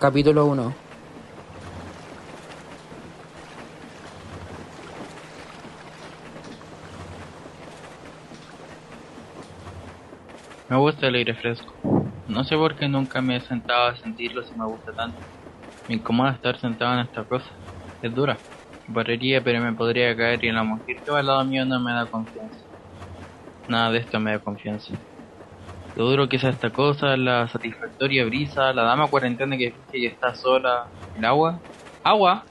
Capítulo 1 Me gusta el aire fresco. No sé por qué nunca me he sentado a sentirlo si me gusta tanto. Me incomoda estar sentado en esta cosa. Es dura. Barrería, pero me podría caer y la mujer que va al lado mío no me da confianza. Nada de esto me da confianza. Lo duro que es esta cosa, la satisfactoria brisa, la dama cuarentena que que está sola. ¿El agua? ¿Agua?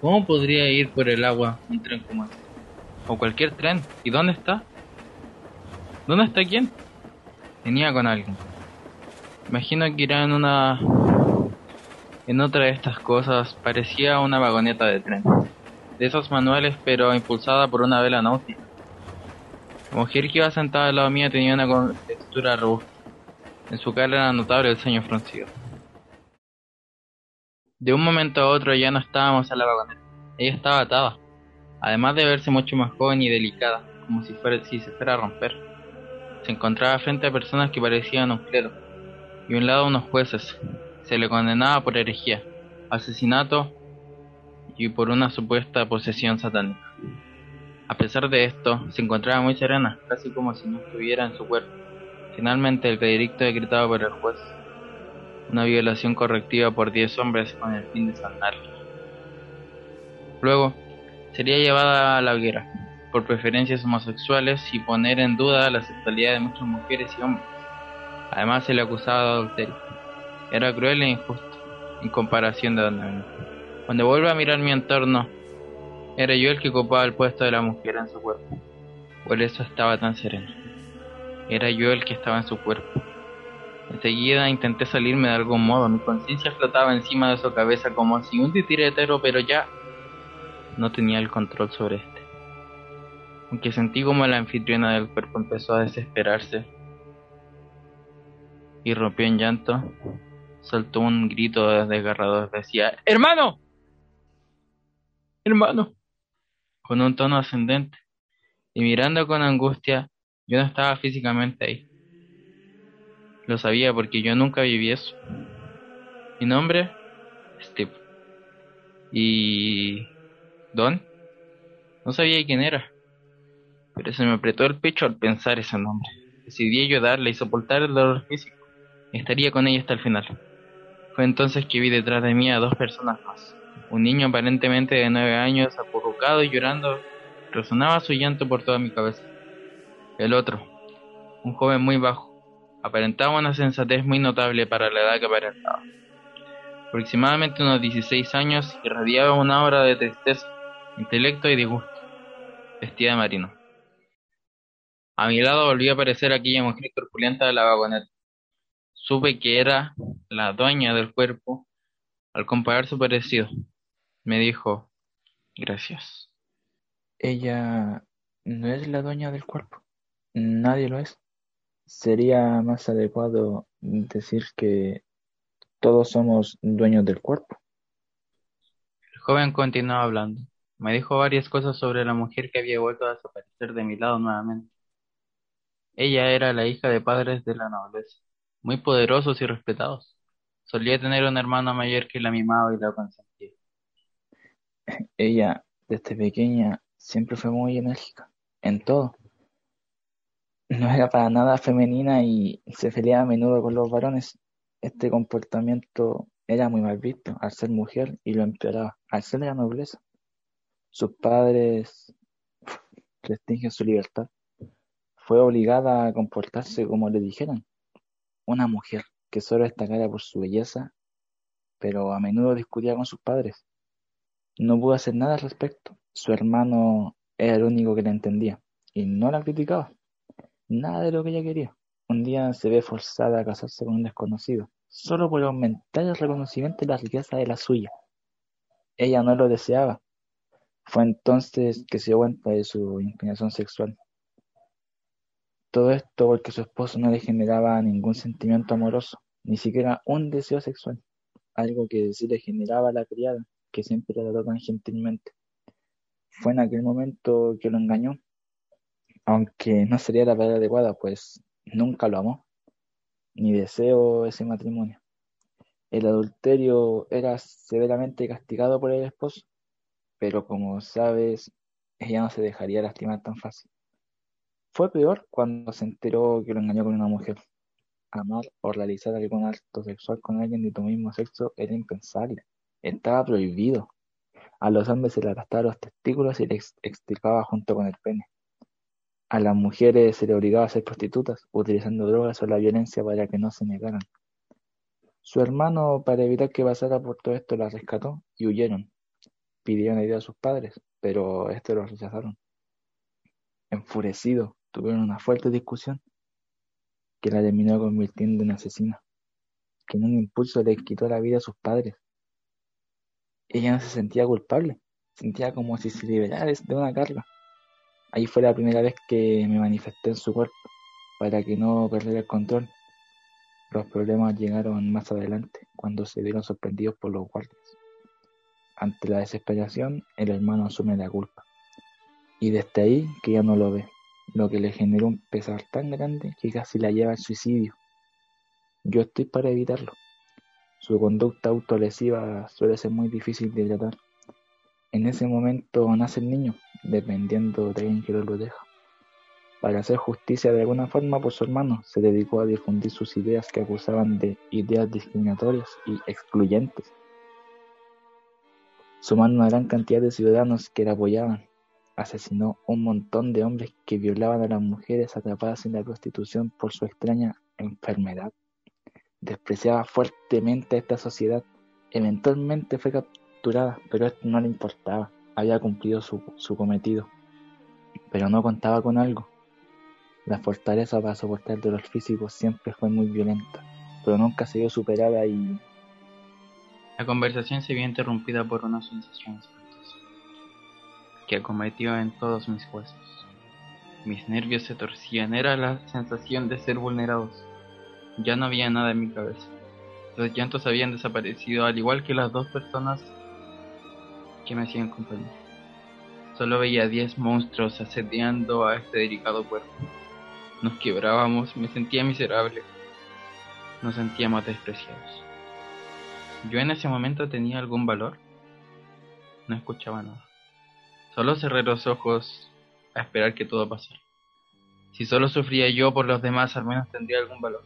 ¿Cómo podría ir por el agua un tren como este? O cualquier tren. ¿Y dónde está? ¿Dónde está quién? Venía con alguien. Imagino que irá en una... En otra de estas cosas parecía una vagoneta de tren. De esos manuales pero impulsada por una vela náutica. La mujer que iba sentada al lado mío tenía una textura robusta. En su cara era notable el ceño fruncido. De un momento a otro ya no estábamos en la vagoneta. Ella estaba atada. Además de verse mucho más joven y delicada, como si, fuera, si se fuera a romper. Se encontraba frente a personas que parecían un clero, y a un lado unos jueces. Se le condenaba por herejía, asesinato y por una supuesta posesión satánica. A pesar de esto, se encontraba muy serena, casi como si no estuviera en su cuerpo. Finalmente, el veredicto decretado por el juez, una violación correctiva por diez hombres con el fin de sanarla. Luego, sería llevada a la hoguera, por preferencias homosexuales y poner en duda la sexualidad de muchas mujeres y hombres. Además, se le acusaba de adulterio. Era cruel e injusto, en comparación de donde venía. Cuando vuelvo a mirar mi entorno, era yo el que ocupaba el puesto de la mujer en su cuerpo. Por eso estaba tan sereno. Era yo el que estaba en su cuerpo. Enseguida intenté salirme de algún modo. Mi conciencia flotaba encima de su cabeza como si un titiretero, pero ya no tenía el control sobre este. Aunque sentí como la anfitriona del cuerpo empezó a desesperarse y rompió en llanto, soltó un grito desgarrador. Decía, ¡Hermano! ¡Hermano! Con un tono ascendente, y mirando con angustia, yo no estaba físicamente ahí. Lo sabía porque yo nunca viví eso. Mi nombre, Steve. Y... Don. No sabía quién era, pero se me apretó el pecho al pensar ese nombre. Decidí ayudarle y soportar el dolor físico. Estaría con ella hasta el final. Fue entonces que vi detrás de mí a dos personas más. Un niño aparentemente de nueve años, acurrucado y llorando, resonaba su llanto por toda mi cabeza. El otro, un joven muy bajo, aparentaba una sensatez muy notable para la edad que aparentaba. Aproximadamente unos 16 años, irradiaba una aura de tristeza, intelecto y disgusto. Vestía de marino. A mi lado volvió a aparecer aquella mujer corpulenta de la vagoneta. Supe que era la dueña del cuerpo al comparar su parecido. Me dijo, gracias. Ella no es la dueña del cuerpo. Nadie lo es. Sería más adecuado decir que todos somos dueños del cuerpo. El joven continuó hablando. Me dijo varias cosas sobre la mujer que había vuelto a desaparecer de mi lado nuevamente. Ella era la hija de padres de la nobleza, muy poderosos y respetados. Solía tener una hermana mayor que la mimaba y la consentía. Ella, desde pequeña, siempre fue muy enérgica, en todo. No era para nada femenina y se peleaba a menudo con los varones. Este comportamiento era muy mal visto al ser mujer y lo empeoraba al ser de la nobleza. Sus padres restringen su libertad. Fue obligada a comportarse como le dijeran. Una mujer que solo destacara por su belleza, pero a menudo discutía con sus padres. No pudo hacer nada al respecto. Su hermano era el único que la entendía y no la criticaba. Nada de lo que ella quería. Un día se ve forzada a casarse con un desconocido, solo por aumentar el reconocimiento y la riqueza de la suya. Ella no lo deseaba. Fue entonces que se dio cuenta de su inclinación sexual. Todo esto porque su esposo no le generaba ningún sentimiento amoroso, ni siquiera un deseo sexual, algo que sí le generaba a la criada, que siempre la trató tan gentilmente. Fue en aquel momento que lo engañó, aunque no sería la palabra adecuada, pues nunca lo amó, ni deseó ese matrimonio. El adulterio era severamente castigado por el esposo, pero como sabes, ella no se dejaría lastimar tan fácil. Fue peor cuando se enteró que lo engañó con una mujer. Amar o realizar algún acto sexual con alguien de tu mismo sexo era impensable. Estaba prohibido. A los hombres se les arrastraba los testículos y les extirpaba junto con el pene. A las mujeres se les obligaba a ser prostitutas, utilizando drogas o la violencia para que no se negaran. Su hermano, para evitar que pasara por todo esto, la rescató y huyeron. Pidieron ayuda a sus padres, pero estos los rechazaron. Enfurecido, tuvieron una fuerte discusión que la terminó convirtiendo en asesina, que en un impulso le quitó la vida a sus padres. Ella no se sentía culpable, sentía como si se liberara de una carga. Ahí fue la primera vez que me manifesté en su cuerpo, para que no perdiera el control. Los problemas llegaron más adelante, cuando se vieron sorprendidos por los guardias. Ante la desesperación, el hermano asume la culpa. Y desde ahí que ya no lo ve, lo que le generó un pesar tan grande que casi la lleva al suicidio. Yo estoy para evitarlo. Su conducta autolesiva suele ser muy difícil de tratar. En ese momento nace el niño, dependiendo de quién que lo deja. Para hacer justicia de alguna forma por su hermano, se dedicó a difundir sus ideas que acusaban de ideas discriminatorias y excluyentes. Sumando una gran cantidad de ciudadanos que la apoyaban, asesinó un montón de hombres que violaban a las mujeres atrapadas en la prostitución por su extraña enfermedad. Despreciaba fuertemente a esta sociedad. Eventualmente fue capturada, pero esto no le importaba. Había cumplido su, su cometido. Pero no contaba con algo. La fortaleza para soportar el dolor físico siempre fue muy violenta, pero nunca se vio superada y... La conversación se vio interrumpida por una sensación espantosa que acometió en todos mis huesos. Mis nervios se torcían, era la sensación de ser vulnerados. Ya no había nada en mi cabeza. Los llantos habían desaparecido, al igual que las dos personas que me hacían compañía. Solo veía diez monstruos asediando a este delicado cuerpo. Nos quebrábamos, me sentía miserable. Nos sentíamos despreciados. ¿Yo en ese momento tenía algún valor? No escuchaba nada. Solo cerré los ojos a esperar que todo pasara. Si solo sufría yo por los demás, al menos tendría algún valor.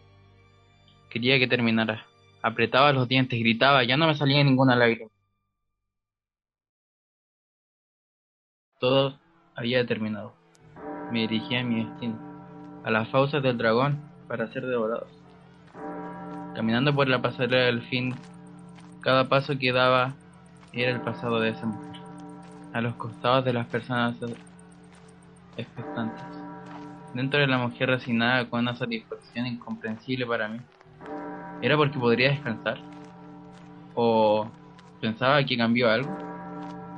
Quería que terminara. Apretaba los dientes, gritaba, ya no me salía ninguna lágrima. Todo había terminado. Me dirigía a mi destino a las fauces del dragón para ser devorados. Caminando por la pasarela del fin, cada paso que daba era el pasado de esa mujer, a los costados de las personas expectantes. Dentro de la mujer resignada con una satisfacción incomprensible para mí. ¿Era porque podría descansar? ¿O pensaba que cambió algo?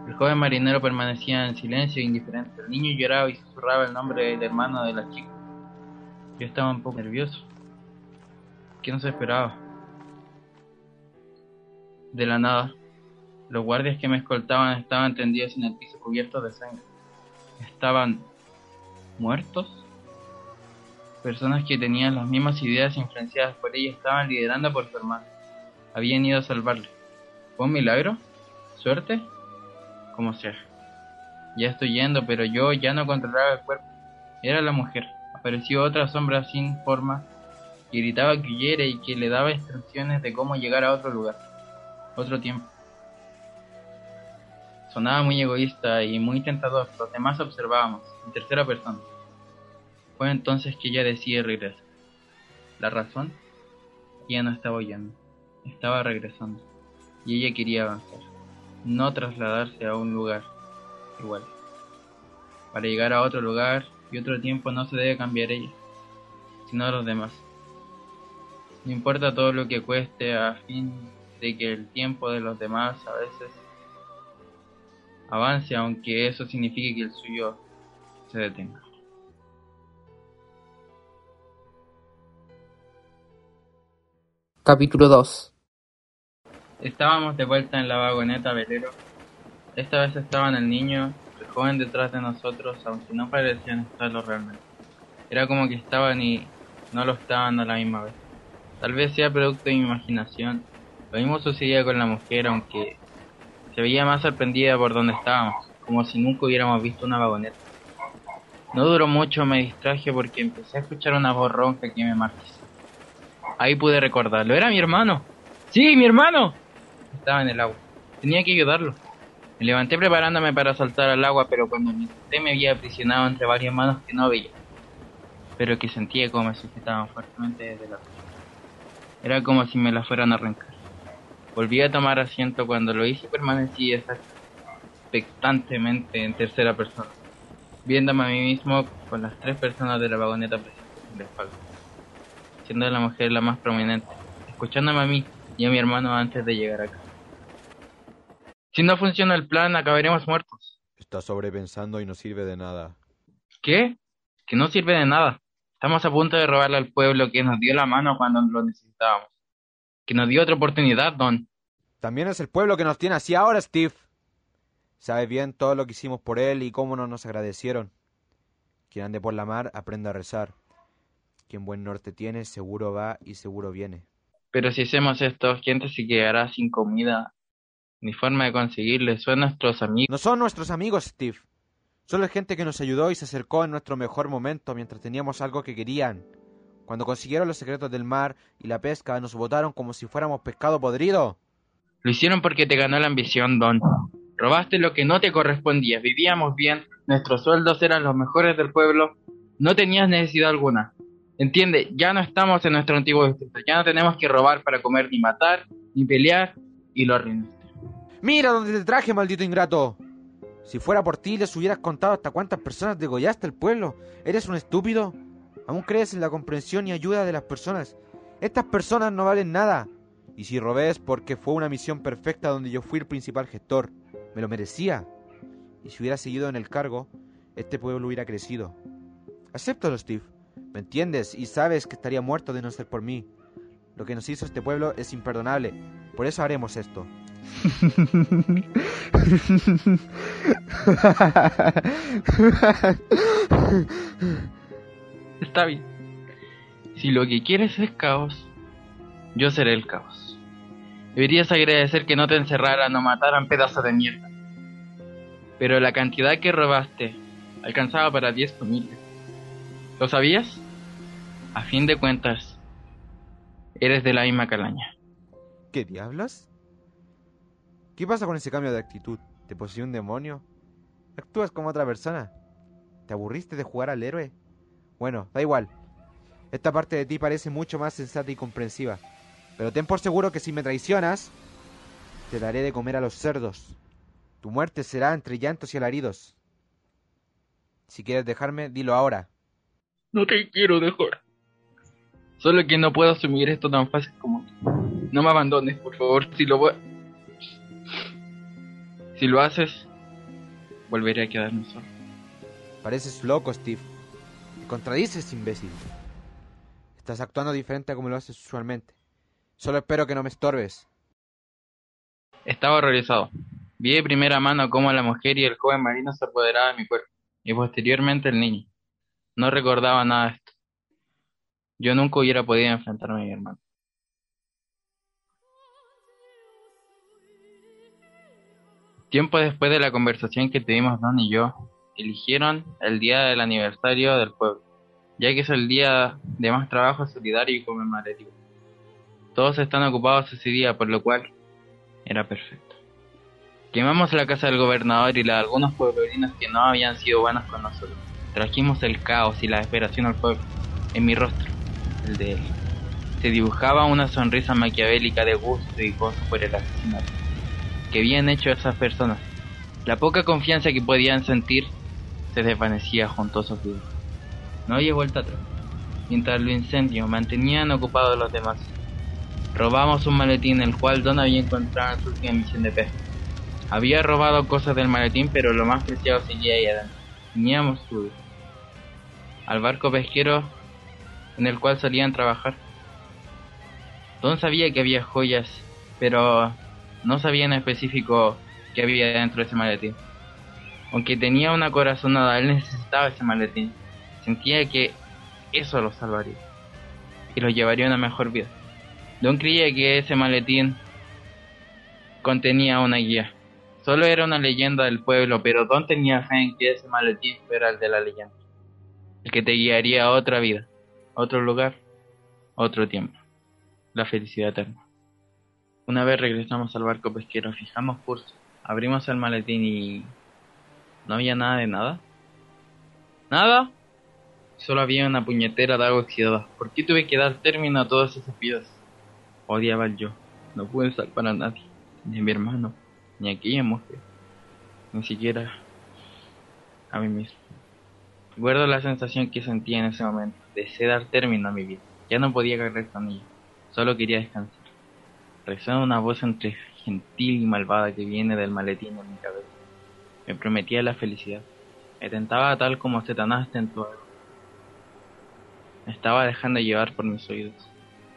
El joven marinero permanecía en silencio e indiferente. El niño lloraba y susurraba el nombre del hermano de la chica. Yo estaba un poco nervioso. ¿Qué nos esperaba? De la nada, los guardias que me escoltaban estaban tendidos en el piso cubiertos de sangre. Estaban muertos. Personas que tenían las mismas ideas influenciadas por ella estaban liderando por su hermano. Habían ido a salvarle. ¿Fue un milagro? ¿Suerte? Como sea. Ya estoy yendo, pero yo ya no controlaba el cuerpo. Era la mujer apareció otra sombra sin forma que gritaba que huyera y que le daba instrucciones de cómo llegar a otro lugar, otro tiempo. Sonaba muy egoísta y muy tentador, los demás observábamos, en tercera persona. Fue entonces que ella decide regresar. La razón, ella no estaba oyendo, estaba regresando, y ella quería avanzar, no trasladarse a un lugar igual. Para llegar a otro lugar y otro tiempo no se debe cambiar ella, sino los demás. No importa todo lo que cueste a fin de que el tiempo de los demás a veces avance, aunque eso signifique que el suyo se detenga. Capítulo 2 Estábamos de vuelta en la vagoneta velero. Esta vez estaban el niño joven detrás de nosotros, aunque no parecían estarlo realmente. Era como que estaban y no lo estaban a la misma vez. Tal vez sea producto de mi imaginación, Lo mismo sucedía con la mujer, aunque se veía más sorprendida por donde estábamos, como si nunca hubiéramos visto una vagoneta. No duró mucho, me distraje porque empecé a escuchar una voz ronca que me marquizó. Ahí pude recordarlo. Era mi hermano. Sí, mi hermano. Estaba en el agua. Tenía que ayudarlo. Me levanté preparándome para saltar al agua, pero cuando me senté me había aprisionado entre varias manos que no veía, pero que sentía como me sujetaban fuertemente desde la Era como si me la fueran a arrancar. Volví a tomar asiento cuando lo hice permanecí expectantemente en tercera persona viéndome a mí mismo con las tres personas de la vagoneta presentes en la espalda, siendo la mujer la más prominente, escuchándome a mí y a mi hermano antes de llegar acá. Si no funciona el plan, acabaremos muertos. Está sobrepensando y no sirve de nada. ¿Qué? Que no sirve de nada. Estamos a punto de robarle al pueblo que nos dio la mano cuando lo necesitábamos. Que nos dio otra oportunidad, Don. También es el pueblo que nos tiene así ahora, Steve. Sabes bien todo lo que hicimos por él y cómo no nos agradecieron. Quien ande por la mar, aprenda a rezar. Quien buen norte tiene, seguro va y seguro viene. Pero si hacemos esto, gente se quedará sin comida, ni forma de conseguirle. Son nuestros amigos. No son nuestros amigos, Steve. Solo es gente que nos ayudó y se acercó en nuestro mejor momento mientras teníamos algo que querían. Cuando consiguieron los secretos del mar y la pesca, nos votaron como si fuéramos pescado podrido. Lo hicieron porque te ganó la ambición, Don. Robaste lo que no te correspondía. Vivíamos bien, nuestros sueldos eran los mejores del pueblo. No tenías necesidad alguna. Entiende, ya no estamos en nuestro antiguo distrito. Ya no tenemos que robar para comer, ni matar, ni pelear, y lo arruinaste. Mira dónde te traje, maldito ingrato. Si fuera por ti, les hubieras contado hasta cuántas personas degollaste el pueblo. ¿Eres un estúpido? ¿Aún crees en la comprensión y ayuda de las personas? Estas personas no valen nada. Y si robé es porque fue una misión perfecta donde yo fui el principal gestor. Me lo merecía. Y si hubiera seguido en el cargo, este pueblo hubiera crecido. Acéptalo, Steve. ¿Me entiendes? Y sabes que estaría muerto de no ser por mí. Lo que nos hizo este pueblo es imperdonable. Por eso haremos esto. Está bien. Si lo que quieres es caos, yo seré el caos. Deberías agradecer que no te encerraran o mataran pedazos de mierda. Pero la cantidad que robaste alcanzaba para 10 familias. ¿Lo sabías? A fin de cuentas, eres de la misma calaña. ¿Qué diablos? ¿Qué pasa con ese cambio de actitud? ¿Te posee un demonio? ¿Actúas como otra persona? ¿Te aburriste de jugar al héroe? Bueno, da igual. Esta parte de ti parece mucho más sensata y comprensiva. Pero ten por seguro que si me traicionas, te daré de comer a los cerdos. Tu muerte será entre llantos y alaridos. Si quieres dejarme, dilo ahora. No te quiero dejar. Solo que no puedo asumir esto tan fácil como No me abandones, por favor. Si lo Si lo haces, volveré a quedarme solo. Pareces loco, Steve. Te contradices, imbécil. Estás actuando diferente a como lo haces usualmente. Solo espero que no me estorbes. Estaba horrorizado. Vi de primera mano cómo la mujer y el joven marino se apoderaban de mi cuerpo, y posteriormente el niño. No recordaba nada de esto. Yo nunca hubiera podido enfrentarme a mi hermano. Tiempo después de la conversación que tuvimos Don y yo, eligieron el día del aniversario del pueblo, ya que es el día de más trabajo solidario y conmemorativo. Todos están ocupados ese día, por lo cual era perfecto. Quemamos la casa del gobernador y la de algunos pueblerinos que no habían sido buenos con nosotros. Trajimos el caos y la desesperación al pueblo. En mi rostro, el de él, se dibujaba una sonrisa maquiavélica de gusto y gozo por el asesinato que habían hecho esas personas. La poca confianza que podían sentir se desvanecía junto a sus vidas. No había vuelta atrás. Mientras los incendios mantenían ocupados los demás, Robamos un maletín el cual Don había encontrado en su última misión de pesca. Había robado cosas del maletín, pero lo más preciado seguía ahí adentro. Teníamos su al barco pesquero en el cual solían trabajar. Don sabía que había joyas, pero no sabía en específico qué había dentro de ese maletín. Aunque tenía una corazonada, él necesitaba ese maletín. Sentía que eso lo salvaría y lo llevaría a una mejor vida. Don creía que ese maletín contenía una guía. Solo era una leyenda del pueblo, pero Don tenía fe en que ese maletín fuera el de la leyenda, que te guiaría a otra vida, otro lugar, otro tiempo, la felicidad eterna. Una vez regresamos al barco pesquero, fijamos curso, abrimos el maletín y... ¿No había nada de nada? ¿Nada? Solo había una puñetera de agua oxidada. ¿Por qué tuve que dar término a todas esas vidas? Odiaba el yo. No pude salvar a nadie, ni a mi hermano, ni a aquella mujer, ni siquiera a mí mismo. Recuerdo la sensación que sentía en ese momento. Deseé dar término a mi vida. Ya no podía cargar con ella. Solo quería descansar. Resuena una voz entre gentil y malvada que viene del maletín en mi cabeza. Me prometía la felicidad. Me tentaba tal como Satanás tentó a Me estaba dejando llevar por mis oídos.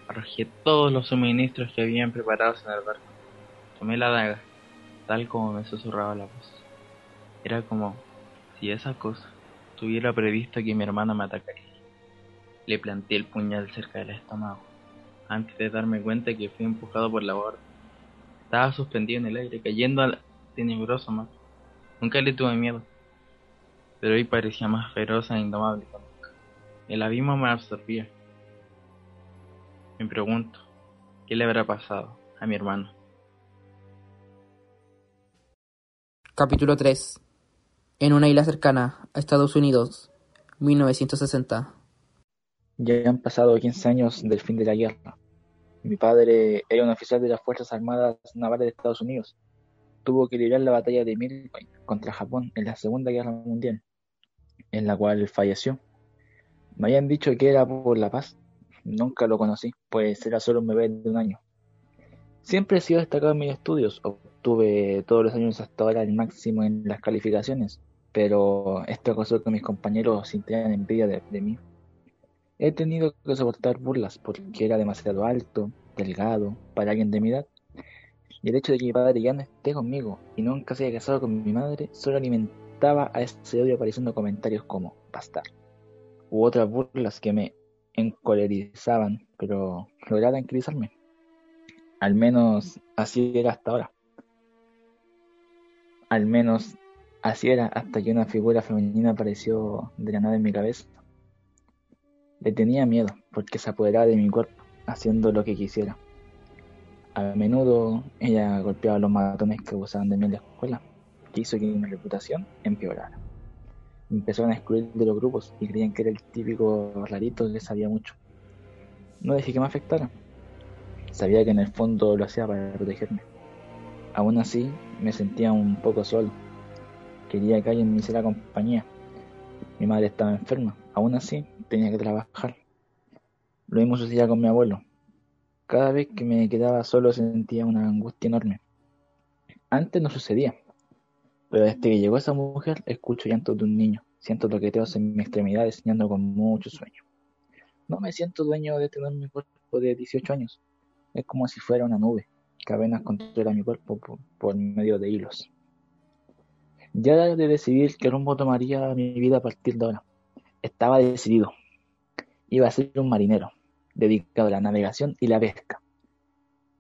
Arrojé todos los suministros que habían preparados en el barco. Tomé la daga, tal como me susurraba la voz. Era como si esa cosa tuviera previsto que mi hermana me atacaría. Le planté el puñal cerca del estómago antes de darme cuenta que fui empujado por la borda. Estaba suspendido en el aire, cayendo al tenebroso mar. Nunca le tuve miedo, pero hoy parecía más feroz e indomable que nunca. El abismo me absorbía. Me pregunto, ¿qué le habrá pasado a mi hermano? Capítulo 3. En una isla cercana a Estados Unidos, 1960. Ya han pasado 15 años del fin de la guerra. Mi padre era un oficial de las Fuerzas Armadas Navales de Estados Unidos. Tuvo que librar la batalla de Midway contra Japón en la Segunda Guerra Mundial, en la cual falleció. Me habían dicho que era por la paz. Nunca lo conocí, pues era solo un bebé de un año. Siempre he sido destacado en mis estudios. Obtuve todos los años hasta ahora el máximo en las calificaciones, pero esto causó que mis compañeros sintieran envidia de mí. He tenido que soportar burlas porque era demasiado alto, delgado, para alguien de mi edad. Y el hecho de que mi padre ya no esté conmigo y nunca se haya casado con mi madre solo alimentaba a ese odio apareciendo comentarios como bastar u otras burlas que me encolerizaban, pero lograba tranquilizarme. Al menos así era hasta ahora. Al menos así era hasta que una figura femenina apareció de la nada en mi cabeza. Le tenía miedo, porque se apoderaba de mi cuerpo, haciendo lo que quisiera. A menudo ella golpeaba los matones que usaban de mí en la escuela, que hizo que mi reputación empeorara. Me empezaron a excluir de los grupos y creían que era el típico rarito que sabía mucho. No dejé que me afectara. Sabía que en el fondo lo hacía para protegerme. Aún así, me sentía un poco solo. Quería que alguien me hiciera compañía. Mi madre estaba enferma. Aún así, tenía que trabajar. Lo mismo sucedía con mi abuelo. Cada vez que me quedaba solo sentía una angustia enorme. Antes no sucedía, pero desde que llegó esa mujer escucho llantos de un niño, siento toqueteos en mi extremidad, soñando con mucho sueño. No me siento dueño de tener mi cuerpo de 18 años. Es como si fuera una nube que apenas controla mi cuerpo por, medio de hilos. Ya de decidir qué rumbo tomaría mi vida a partir de ahora. Estaba decidido. Iba a ser un marinero, dedicado a la navegación y la pesca.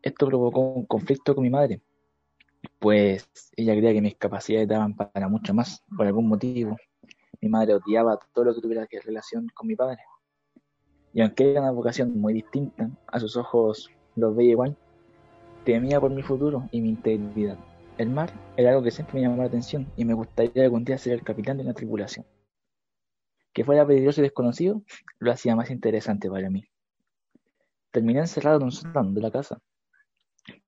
Esto provocó un conflicto con mi madre, pues ella creía que mis capacidades daban para mucho más, por algún motivo. Mi madre odiaba todo lo que tuviera que relación con mi padre. Y aunque era una vocación muy distinta, a sus ojos los veía igual, temía por mi futuro y mi integridad. El mar era algo que siempre me llamó la atención y me gustaría algún día ser el capitán de una tripulación. Que fuera peligroso y desconocido lo hacía más interesante para mí. Terminé encerrado en un sótano de la casa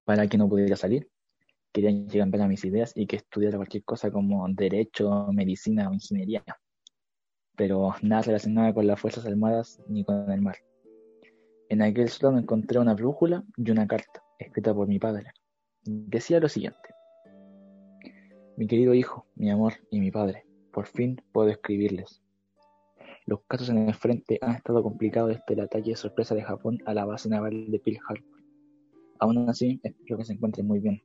para que no pudiera salir. Querían llegar a mis ideas y que estudiara cualquier cosa como derecho, medicina o ingeniería, pero nada relacionado con las Fuerzas Armadas ni con el mar. En aquel sótano encontré una brújula y una carta escrita por mi padre. Decía lo siguiente. Mi querido hijo, mi amor y mi padre, por fin puedo escribirles. Los casos en el frente han estado complicados desde el ataque de sorpresa de Japón a la base naval de Pearl Harbor. Aún así, espero que se encuentren muy bien.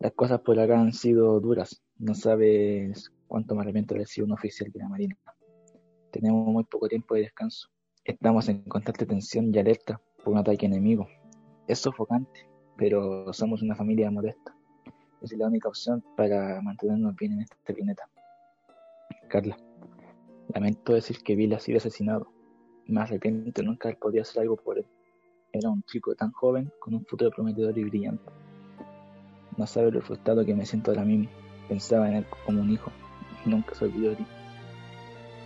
Las cosas por acá han sido duras. No sabes cuánto me arrepiento de un oficial de la Marina. Tenemos muy poco tiempo de descanso. Estamos en constante tensión y alerta por un ataque enemigo. Es sofocante. pero somos una familia modesta. Es la única opción para mantenernos bien en este planeta. Carla, lamento decir que Bill ha sido asesinado. Me arrepiento nunca podido hacer algo por él. Era un chico tan joven, con un futuro prometedor y brillante. No sabe lo frustrado que me siento ahora mismo. Pensaba en él como un hijo. Nunca se olvidó de ti.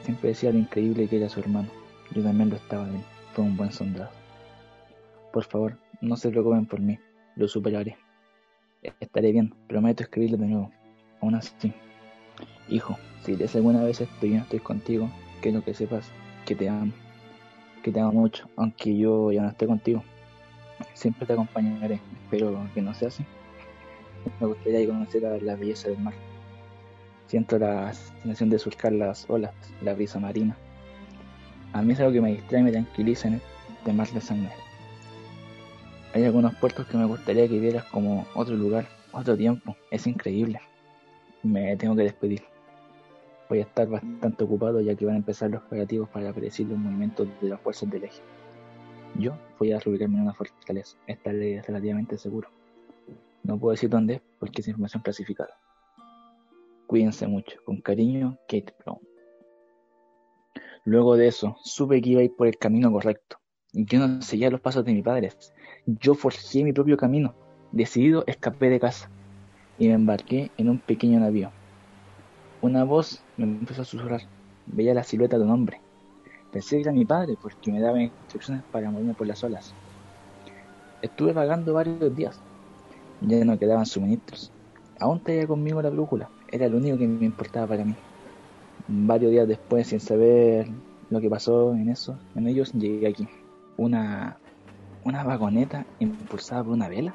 Siempre decía lo increíble que era su hermano. Yo también lo estaba de. Fue un buen soldado. Por favor, no se preocupen por mí. Lo superaré. Estaré bien. Prometo escribirlo de nuevo. Aún así. Hijo, si lees alguna vez esto y no estoy contigo, quiero que sepas que te amo. Que te amo mucho, aunque yo ya no esté contigo. Siempre te acompañaré. Espero que no sea así. Me gustaría conocer la belleza del mar. Siento la sensación de surcar las olas, la brisa marina. A mí es algo que me distrae y me tranquiliza en este mar de sangre. Hay algunos puertos que me gustaría que vieras como otro lugar, otro tiempo. Es increíble. Me tengo que despedir. Voy a estar bastante ocupado ya que van a empezar los operativos para predecir los movimientos de las fuerzas del eje. Yo voy a reubicarme en una fortaleza. Estaré relativamente seguro. No puedo decir dónde porque es información clasificada. Cuídense mucho. Con cariño, Kate Brown. Luego de eso, supe que iba a ir por el camino correcto. Yo no seguía los pasos de mi padre. Yo forjé mi propio camino. Decidido, escapé de casa y me embarqué en un pequeño navío. Una voz me empezó a susurrar. Veía la silueta de un hombre. Pensé que era mi padre porque me daba instrucciones para moverme por las olas. Estuve vagando varios días. Ya no quedaban suministros. Aún traía conmigo la brújula. Era lo único que me importaba para mí. Varios días después, sin saber lo que pasó en eso, en ellos, llegué aquí. Una, una vagoneta impulsada por una vela.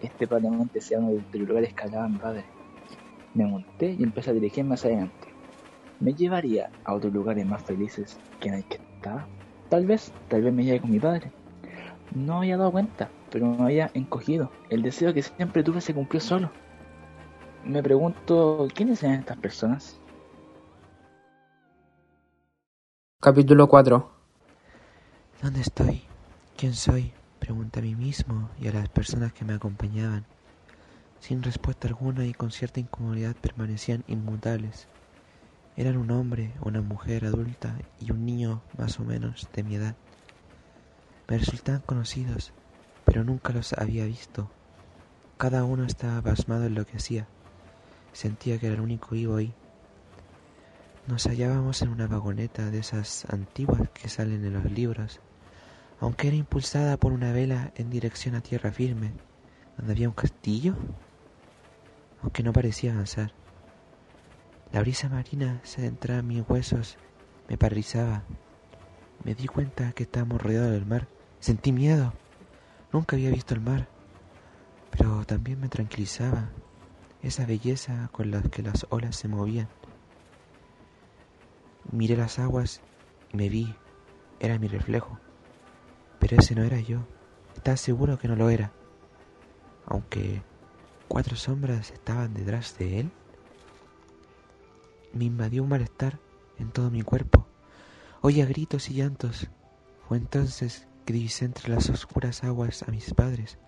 Este probablemente sea uno de los lugares que hablaba mi padre. Me monté y empecé a dirigirme hacia adelante. ¿Me llevaría a otros lugares más felices que en el que estaba? Tal vez, tal vez me lleve con mi padre. No había dado cuenta, pero me había encogido. El deseo que siempre tuve se cumplió solo. Me pregunto, ¿quiénes eran estas personas? Capítulo 4 ¿Dónde estoy? ¿Quién soy? Pregunté a mí mismo y a las personas que me acompañaban. Sin respuesta alguna y con cierta incomodidad permanecían inmutables. Eran un hombre, una mujer adulta y un niño más o menos de mi edad. Me resultaban conocidos, pero nunca los había visto. Cada uno estaba pasmado en lo que hacía. Sentía que era el único vivo ahí. Nos hallábamos en una vagoneta de esas antiguas que salen en los libros, aunque era impulsada por una vela en dirección a tierra firme, donde había un castillo, aunque no parecía avanzar. La brisa marina se adentraba en mis huesos, me paralizaba. Me di cuenta que estábamos rodeados del mar. Sentí miedo. Nunca había visto el mar, pero también me tranquilizaba esa belleza con la que las olas se movían. Miré las aguas y me vi, era mi reflejo, pero ese no era yo, estaba seguro que no lo era, aunque cuatro sombras estaban detrás de él. Me invadió un malestar en todo mi cuerpo, oía gritos y llantos. Fue entonces que divisé entre las oscuras aguas a mis padres.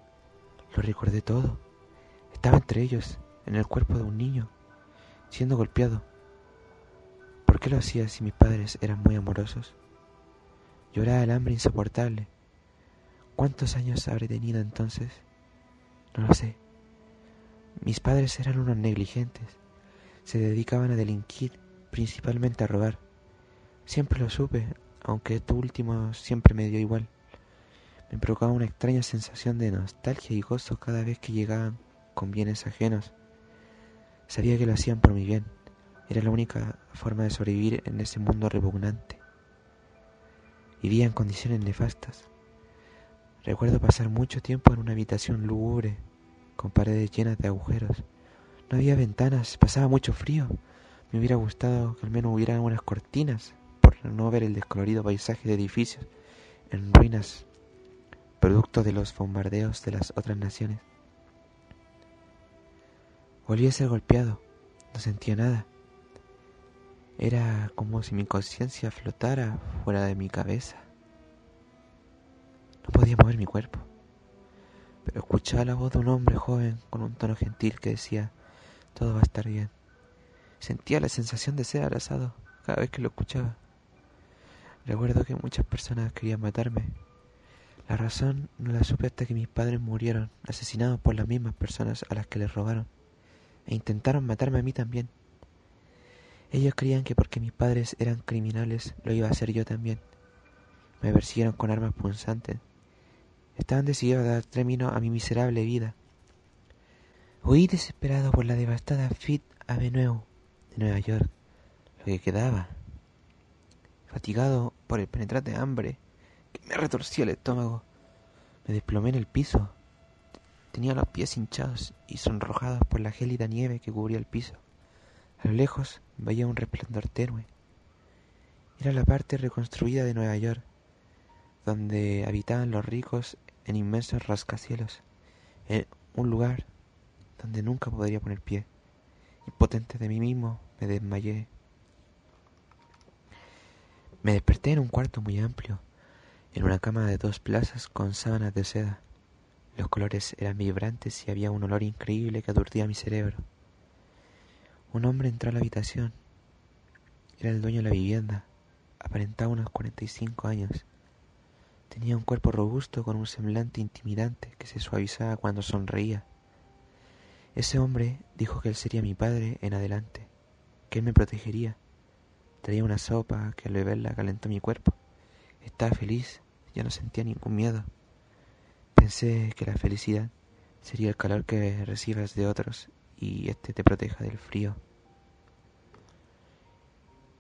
Lo recordé todo. Estaba entre ellos, en el cuerpo de un niño, siendo golpeado. ¿Por qué lo hacía si mis padres eran muy amorosos? Lloraba el hambre insoportable. ¿Cuántos años habré tenido entonces? No lo sé. Mis padres eran unos negligentes. Se dedicaban a delinquir, principalmente a robar. Siempre lo supe, aunque esto último siempre me dio igual. Me provocaba una extraña sensación de nostalgia y gozo cada vez que llegaban con bienes ajenos. Sabía que lo hacían por mi bien. Era la única forma de sobrevivir en ese mundo repugnante. Vivía en condiciones nefastas. Recuerdo pasar mucho tiempo en una habitación lúgubre, con paredes llenas de agujeros. No había ventanas, pasaba mucho frío. Me hubiera gustado que al menos hubiera unas cortinas por no ver el descolorido paisaje de edificios en ruinas, producto de los bombardeos de las otras naciones. Volví a ser golpeado, no sentía nada. Era como si mi conciencia flotara fuera de mi cabeza. No podía mover mi cuerpo. pero escuchaba la voz de un hombre joven con un tono gentil que decía, todo va a estar bien. Sentía la sensación de ser abrazado cada vez que lo escuchaba. Recuerdo que muchas personas querían matarme. La razón no la supe hasta que mis padres murieron, asesinados por las mismas personas a las que les robaron, e intentaron matarme a mí también. Ellos creían que porque mis padres eran criminales, lo iba a hacer yo también. Me persiguieron con armas punzantes. Estaban decididos a dar término a mi miserable vida. Huí desesperado por la devastada Fifth Avenue de Nueva York, lo que quedaba. Fatigado por el penetrante hambre que me retorcía el estómago, me desplomé en el piso. Tenía los pies hinchados y sonrojados por la gélida nieve que cubría el piso. A lo lejos veía un resplandor tenue. Era la parte reconstruida de Nueva York, donde habitaban los ricos en inmensos rascacielos, en un lugar donde nunca podría poner pie. Impotente de mí mismo, me desmayé. Me desperté en un cuarto muy amplio, en una cama de dos plazas con sábanas de seda. Los colores eran vibrantes y había un olor increíble que aturdía mi cerebro. Un hombre entró a la habitación. Era el dueño de la vivienda. Aparentaba unos cuarenta y cinco años. Tenía un cuerpo robusto con un semblante intimidante que se suavizaba cuando sonreía. Ese hombre dijo que él sería mi padre en adelante, que él me protegería. Traía una sopa que al beberla calentó mi cuerpo. Estaba feliz, ya no sentía ningún miedo. Pensé que la felicidad sería el calor que recibas de otros y éste te proteja del frío.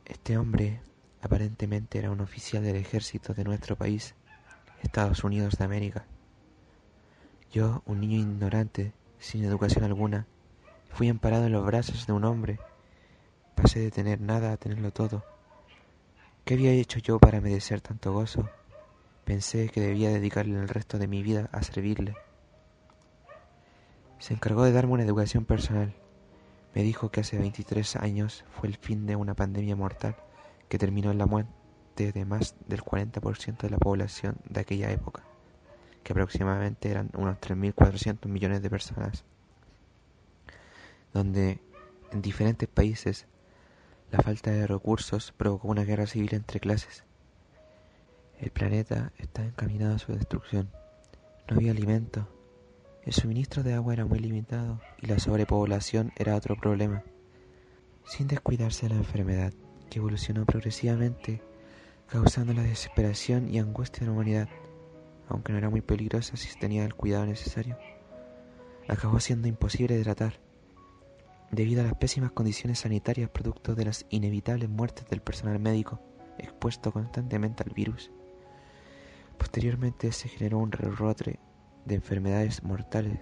Este hombre aparentemente era un oficial del ejército de nuestro país, Estados Unidos de América. Yo, un niño ignorante, sin educación alguna, fui amparado en los brazos de un hombre. Pasé de tener nada a tenerlo todo. ¿Qué había hecho yo para merecer tanto gozo? Pensé que debía dedicarle el resto de mi vida a servirle. Se encargó de darme una educación personal. Me dijo que hace 23 años fue el fin de una pandemia mortal que terminó en la muerte de más del 40% de la población de aquella época, que aproximadamente eran unos 3.400 millones de personas, donde en diferentes países la falta de recursos provocó una guerra civil entre clases. El planeta estaba encaminado a su destrucción. No había alimento, el suministro de agua era muy limitado y la sobrepoblación era otro problema. Sin descuidarse de la enfermedad, que evolucionó progresivamente, causando la desesperación y angustia de la humanidad, aunque no era muy peligrosa si se tenía el cuidado necesario, acabó siendo imposible de tratar, debido a las pésimas condiciones sanitarias producto de las inevitables muertes del personal médico expuesto constantemente al virus. Posteriormente se generó un rebrote de enfermedades mortales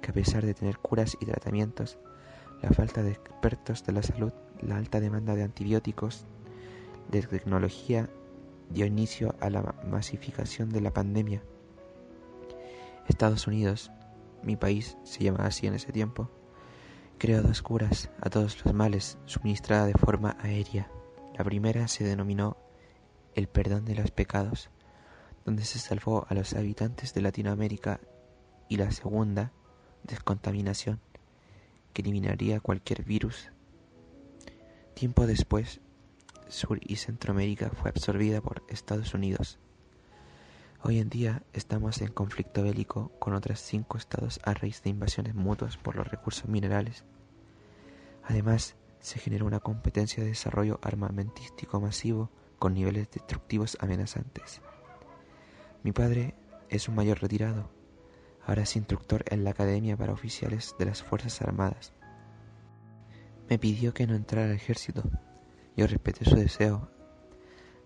que a pesar de tener curas y tratamientos, la falta de expertos de la salud, la alta demanda de antibióticos, de tecnología dio inicio a la masificación de la pandemia. Estados Unidos, mi país se llamaba así en ese tiempo, creó dos curas a todos los males suministrada de forma aérea. La primera se denominó el perdón de los pecados donde se salvó a los habitantes de Latinoamérica, y la segunda, descontaminación, que eliminaría cualquier virus. Tiempo después, Sur y Centroamérica fue absorbida por Estados Unidos. Hoy en día estamos en conflicto bélico con otros cinco estados a raíz de invasiones mutuas por los recursos minerales. Además, se generó una competencia de desarrollo armamentístico masivo con niveles destructivos amenazantes. Mi padre es un mayor retirado. Ahora es instructor en la Academia para Oficiales de las Fuerzas Armadas. Me pidió que no entrara al ejército. Yo respeté su deseo.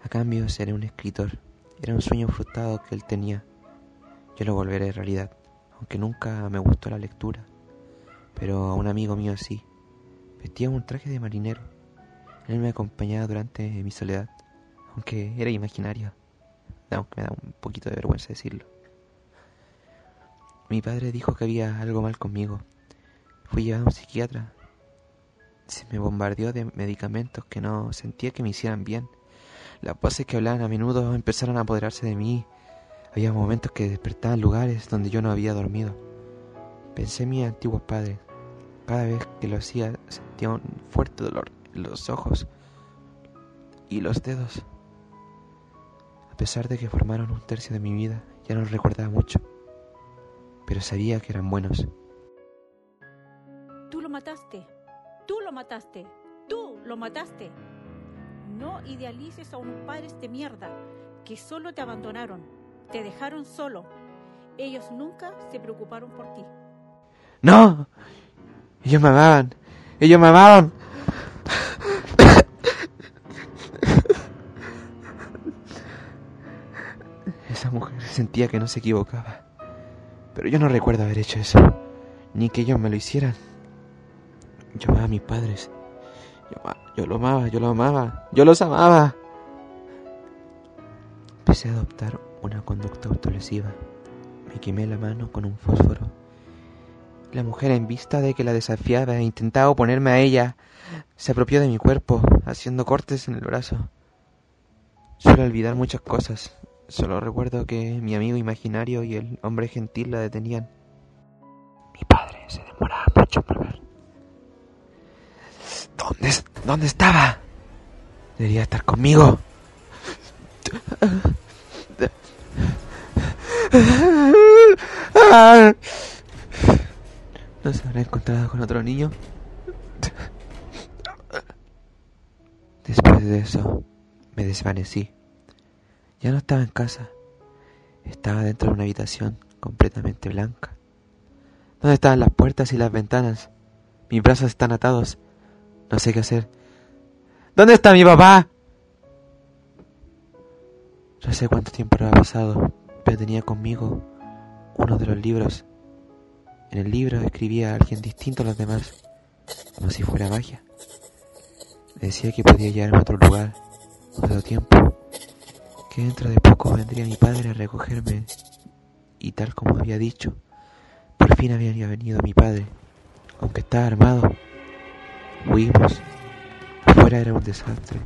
A cambio seré un escritor. Era un sueño frustrado que él tenía. Yo lo volveré realidad, aunque nunca me gustó la lectura. Pero a un amigo mío sí. Vestía un traje de marinero. Él me acompañaba durante mi soledad, aunque era imaginaria aunque me da un poquito de vergüenza decirlo. Mi padre dijo que había algo mal conmigo. Fui llevado a un psiquiatra. Se me bombardeó de medicamentos que no sentía que me hicieran bien. Las voces que hablaban a menudo empezaron a apoderarse de mí. Había momentos que despertaba en lugares donde yo no había dormido. Pensé en mis antiguos padres. Cada vez que lo hacía sentía un fuerte dolor en los ojos y los dedos. A pesar de que formaron un tercio de mi vida, ya no los recordaba mucho, pero sabía que eran buenos. Tú lo mataste, tú lo mataste, tú lo mataste. No idealices a unos padres de mierda que solo te abandonaron, te dejaron solo. Ellos nunca se preocuparon por ti. ¡No! Ellos me amaban. Ellos me amaban. Esa mujer sentía que no se equivocaba. Pero yo no recuerdo haber hecho eso. Ni que ellos me lo hicieran. Yo amaba a mis padres. Yo, lo amaba, yo lo amaba. Yo los amaba. Empecé a adoptar una conducta autolesiva. Me quemé la mano con un fósforo. La mujer, en vista de que la desafiaba e intentaba oponerme a ella, se apropió de mi cuerpo, haciendo cortes en el brazo. Suelo olvidar muchas cosas. Solo recuerdo que mi amigo imaginario y el hombre gentil la detenían. Mi padre se demoraba mucho en volver. ¿Dónde, ¿Dónde estaba? Debería estar conmigo. ¿No se habrá encontrado con otro niño? Después de eso, me desvanecí. Ya no estaba en casa. Estaba dentro de una habitación completamente blanca. ¿Dónde estaban las puertas y las ventanas? Mis brazos están atados. No sé qué hacer. ¿Dónde está mi papá? No sé cuánto tiempo habrá pasado, pero tenía conmigo uno de los libros. En el libro escribía a alguien distinto a los demás, como si fuera magia. Decía que podía llevarme a otro lugar, otro tiempo, que dentro de poco vendría mi padre a recogerme, y tal como había dicho, por fin había venido mi padre, aunque estaba armado. Huimos. Afuera era un desastre.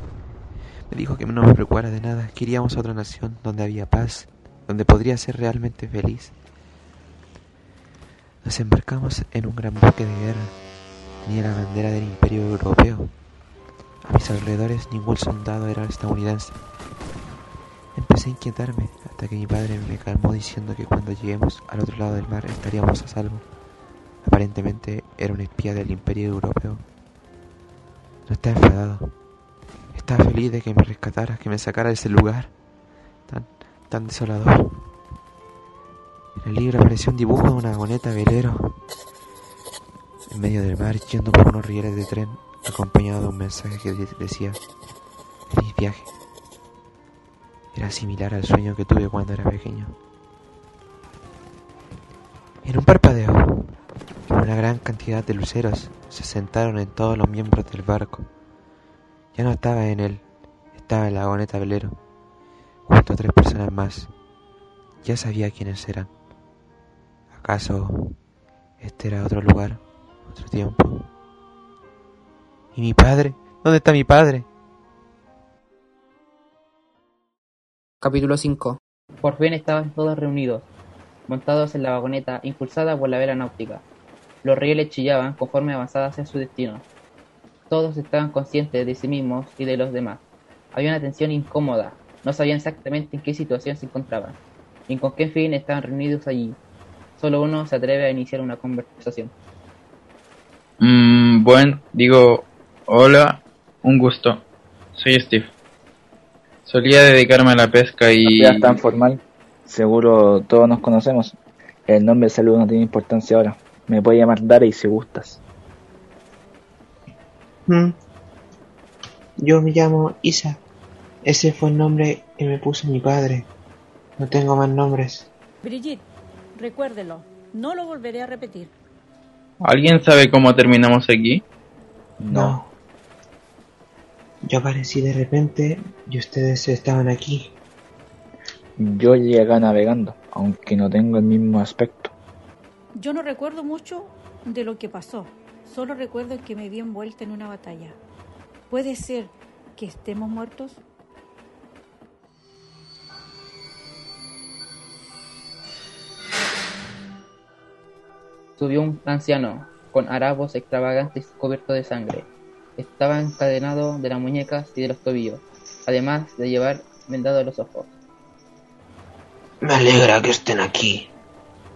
Me dijo que no me preocupara de nada, que iríamos a otra nación donde había paz, donde podría ser realmente feliz. Nos embarcamos en un gran buque de guerra. Tenía la bandera del Imperio Europeo. A mis alrededores ningún soldado era estadounidense. Empecé a inquietarme hasta que mi padre me calmó diciendo que cuando lleguemos al otro lado del mar estaríamos a salvo. Aparentemente era un espía del Imperio Europeo. No estaba enfadado. Estaba feliz de que me rescatara, que me sacara de ese lugar tan, tan desolador. En el libro apareció un dibujo de una vagoneta velero en medio del mar yendo por unos rieles de tren acompañado de un mensaje que de- decía feliz viaje. Era similar al sueño que tuve cuando era pequeño. En un parpadeo, una gran cantidad de luceros se sentaron en todos los miembros del barco. Ya no estaba en él, estaba en la vagoneta velero, junto a tres personas más. Ya sabía quiénes eran. ¿Acaso este era otro lugar, otro tiempo? ¿Y mi padre? ¿Dónde está mi padre? Capítulo 5. Por fin estaban todos reunidos, montados en la vagoneta impulsada por la vela náutica. Los rieles chillaban conforme avanzaba hacia su destino. Todos estaban conscientes de sí mismos y de los demás. Había una tensión incómoda. No sabían exactamente en qué situación se encontraban, ni con qué fin estaban reunidos allí. Solo uno se atreve a iniciar una conversación. Mm, bueno, digo, hola, un gusto. Soy Steve. Solía dedicarme a la pesca y... Ya tan formal. Seguro todos nos conocemos. El nombre de saludo no tiene importancia ahora. Me puede llamar Dara si gustas. Mm. Yo me llamo Isa. Ese fue el nombre que me puso mi padre. No tengo más nombres. Brigitte, recuérdelo, no lo volveré a repetir. ¿Alguien sabe cómo terminamos aquí? No. Yo aparecí de repente y ustedes estaban aquí. Yo llegué acá navegando, aunque no tengo el mismo aspecto. Yo no recuerdo mucho de lo que pasó, solo recuerdo que me vi envuelta en una batalla. ¿Puede ser que estemos muertos? Subió un anciano, con harapos extravagantes cubiertos de sangre. Estaba encadenado de las muñecas y de los tobillos, además de llevar vendados los ojos. Me alegra que estén aquí,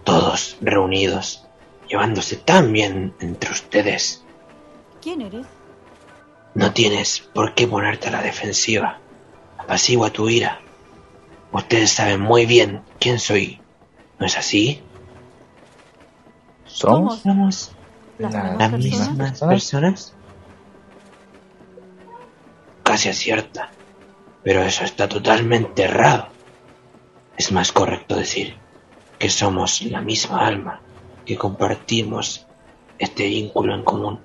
todos reunidos, llevándose tan bien entre ustedes. ¿Quién eres? No tienes por qué ponerte a la defensiva. Apacigua tu ira. Ustedes saben muy bien quién soy. ¿No es así? ¿Somos? ¿Somos ¿Las La- mismas personas? mismas personas? Casi acierta. Pero eso está totalmente errado. Es más correcto decir que somos la misma alma, que compartimos este vínculo en común,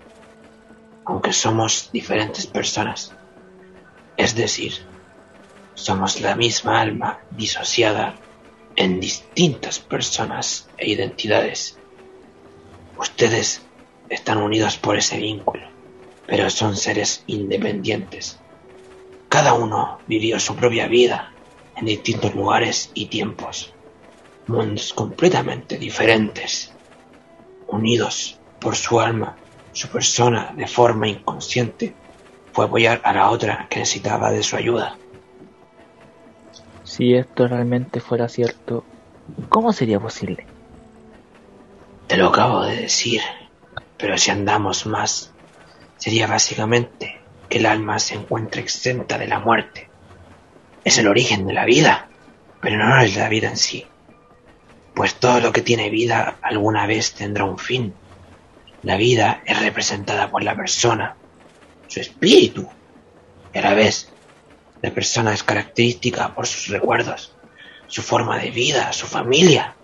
aunque somos diferentes personas. Es decir, somos la misma alma disociada en distintas personas e identidades. Ustedes están unidos por ese vínculo, pero son seres independientes. Cada uno vivió su propia vida en distintos lugares y tiempos, mundos completamente diferentes, unidos por su alma, su persona de forma inconsciente fue apoyar a la otra que necesitaba de su ayuda. Si esto realmente fuera cierto, ¿cómo sería posible? Te lo acabo de decir, pero si andamos más, sería básicamente que el alma se encuentra exenta de la muerte. Es el origen de la vida, pero no es la vida en sí. Pues todo lo que tiene vida alguna vez tendrá un fin. La vida es representada por la persona, su espíritu. Y a la vez, la persona es característica por sus recuerdos, su forma de vida, su familia.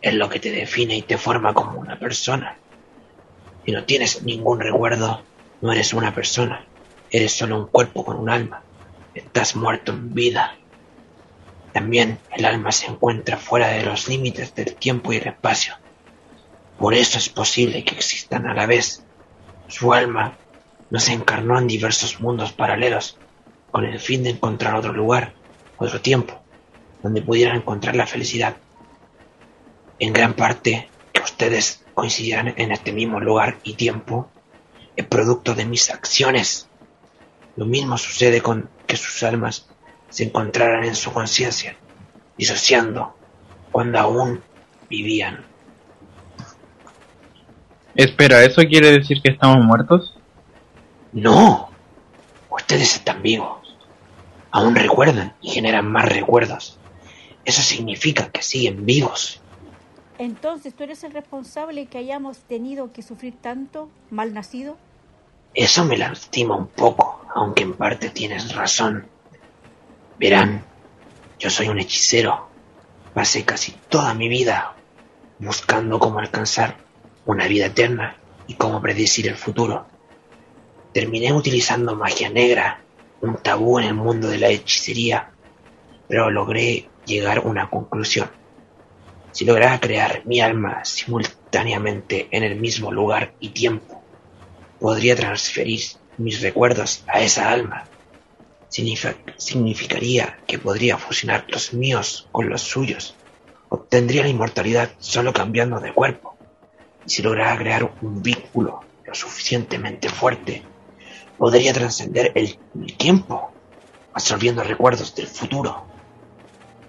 Es lo que te define y te forma como una persona. Si no tienes ningún recuerdo, no eres una persona. Eres solo un cuerpo con un alma. Estás muerto en vida. También el alma se encuentra fuera de los límites del tiempo y el espacio. Por eso es posible que existan a la vez. Su alma no se encarnó en diversos mundos paralelos con el fin de encontrar otro lugar, otro tiempo, donde pudieran encontrar la felicidad. En gran parte, que ustedes coincidieran en este mismo lugar y tiempo es producto de mis acciones. Lo mismo sucede con que sus almas se encontraran en su conciencia, disociando cuando aún vivían. Espera, ¿eso quiere decir que estamos muertos? No, ustedes están vivos. Aún recuerdan y generan más recuerdos. Eso significa que siguen vivos. Entonces, ¿tú eres el responsable que hayamos tenido que sufrir tanto, mal nacido? Eso me lastima un poco, aunque en parte tienes razón. Verán, yo soy un hechicero. Pasé casi toda mi vida buscando cómo alcanzar una vida eterna y cómo predecir el futuro. Terminé utilizando magia negra, un tabú en el mundo de la hechicería, pero logré llegar a una conclusión. Si lograra crear mi alma simultáneamente en el mismo lugar y tiempo, podría transferir mis recuerdos a esa alma. Significa- significaría que podría fusionar los míos con los suyos. Obtendría la inmortalidad solo cambiando de cuerpo. Y si lograra crear un vínculo lo suficientemente fuerte, podría trascender el, el tiempo, absorbiendo recuerdos del futuro.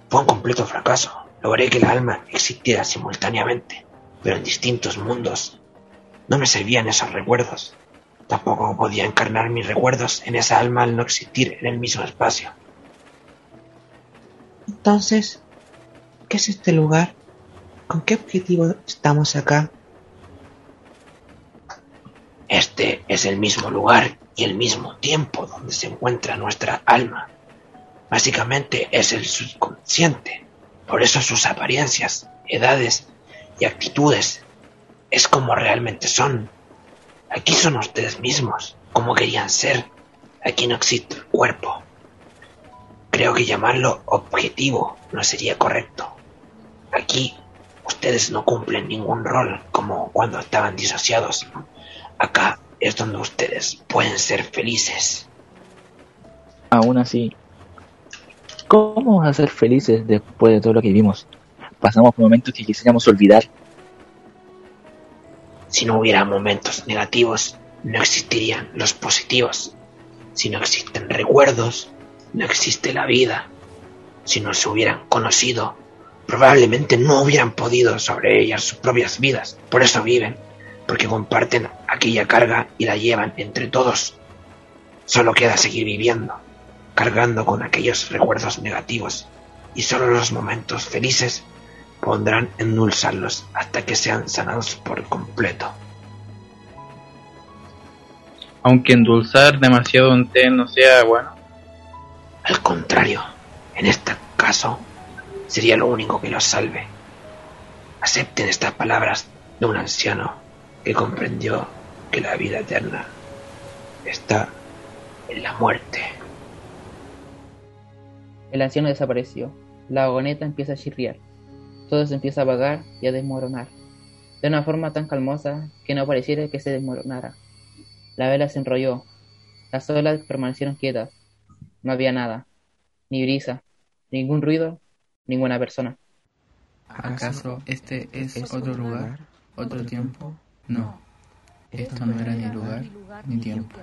Fue un completo fracaso. Logré que la alma existiera simultáneamente, pero en distintos mundos. No me servían esos recuerdos. Tampoco podía encarnar mis recuerdos en esa alma al no existir en el mismo espacio. Entonces, ¿qué es este lugar? ¿Con qué objetivo estamos acá? Este es el mismo lugar y el mismo tiempo donde se encuentra nuestra alma. Básicamente es el subconsciente. Por eso sus apariencias, edades y actitudes es como realmente son. Aquí son ustedes mismos, como querían ser. Aquí no existe el cuerpo. Creo que llamarlo objetivo no sería correcto. Aquí ustedes no cumplen ningún rol como cuando estaban disociados. Acá es donde ustedes pueden ser felices. Aún así, ¿cómo vamos a ser felices después de todo lo que vivimos? Pasamos por momentos que quisiéramos olvidar. Si no hubiera momentos negativos, no existirían los positivos. Si no existen recuerdos, no existe la vida. Si no se hubieran conocido, probablemente no hubieran podido sobrellevar sus propias vidas. Por eso viven, porque comparten aquella carga y la llevan entre todos. Solo queda seguir viviendo, cargando con aquellos recuerdos negativos, y solo los momentos felices pondrán endulzarlos hasta que sean sanados por completo. Aunque endulzar demasiado un té no sea bueno. Al contrario, en este caso, sería lo único que los salve. Acepten estas palabras de un anciano que comprendió que la vida eterna está en la muerte. El anciano desapareció. La vagoneta empieza a chirriar. Todo se empieza a apagar y a desmoronar. De una forma tan calmosa que no pareciera que se desmoronara. La vela se enrolló. Las olas permanecieron quietas. No había nada. Ni brisa. Ningún ruido. Ninguna persona. ¿Acaso este es otro lugar? ¿Otro tiempo? No. Esto no era ni lugar ni tiempo.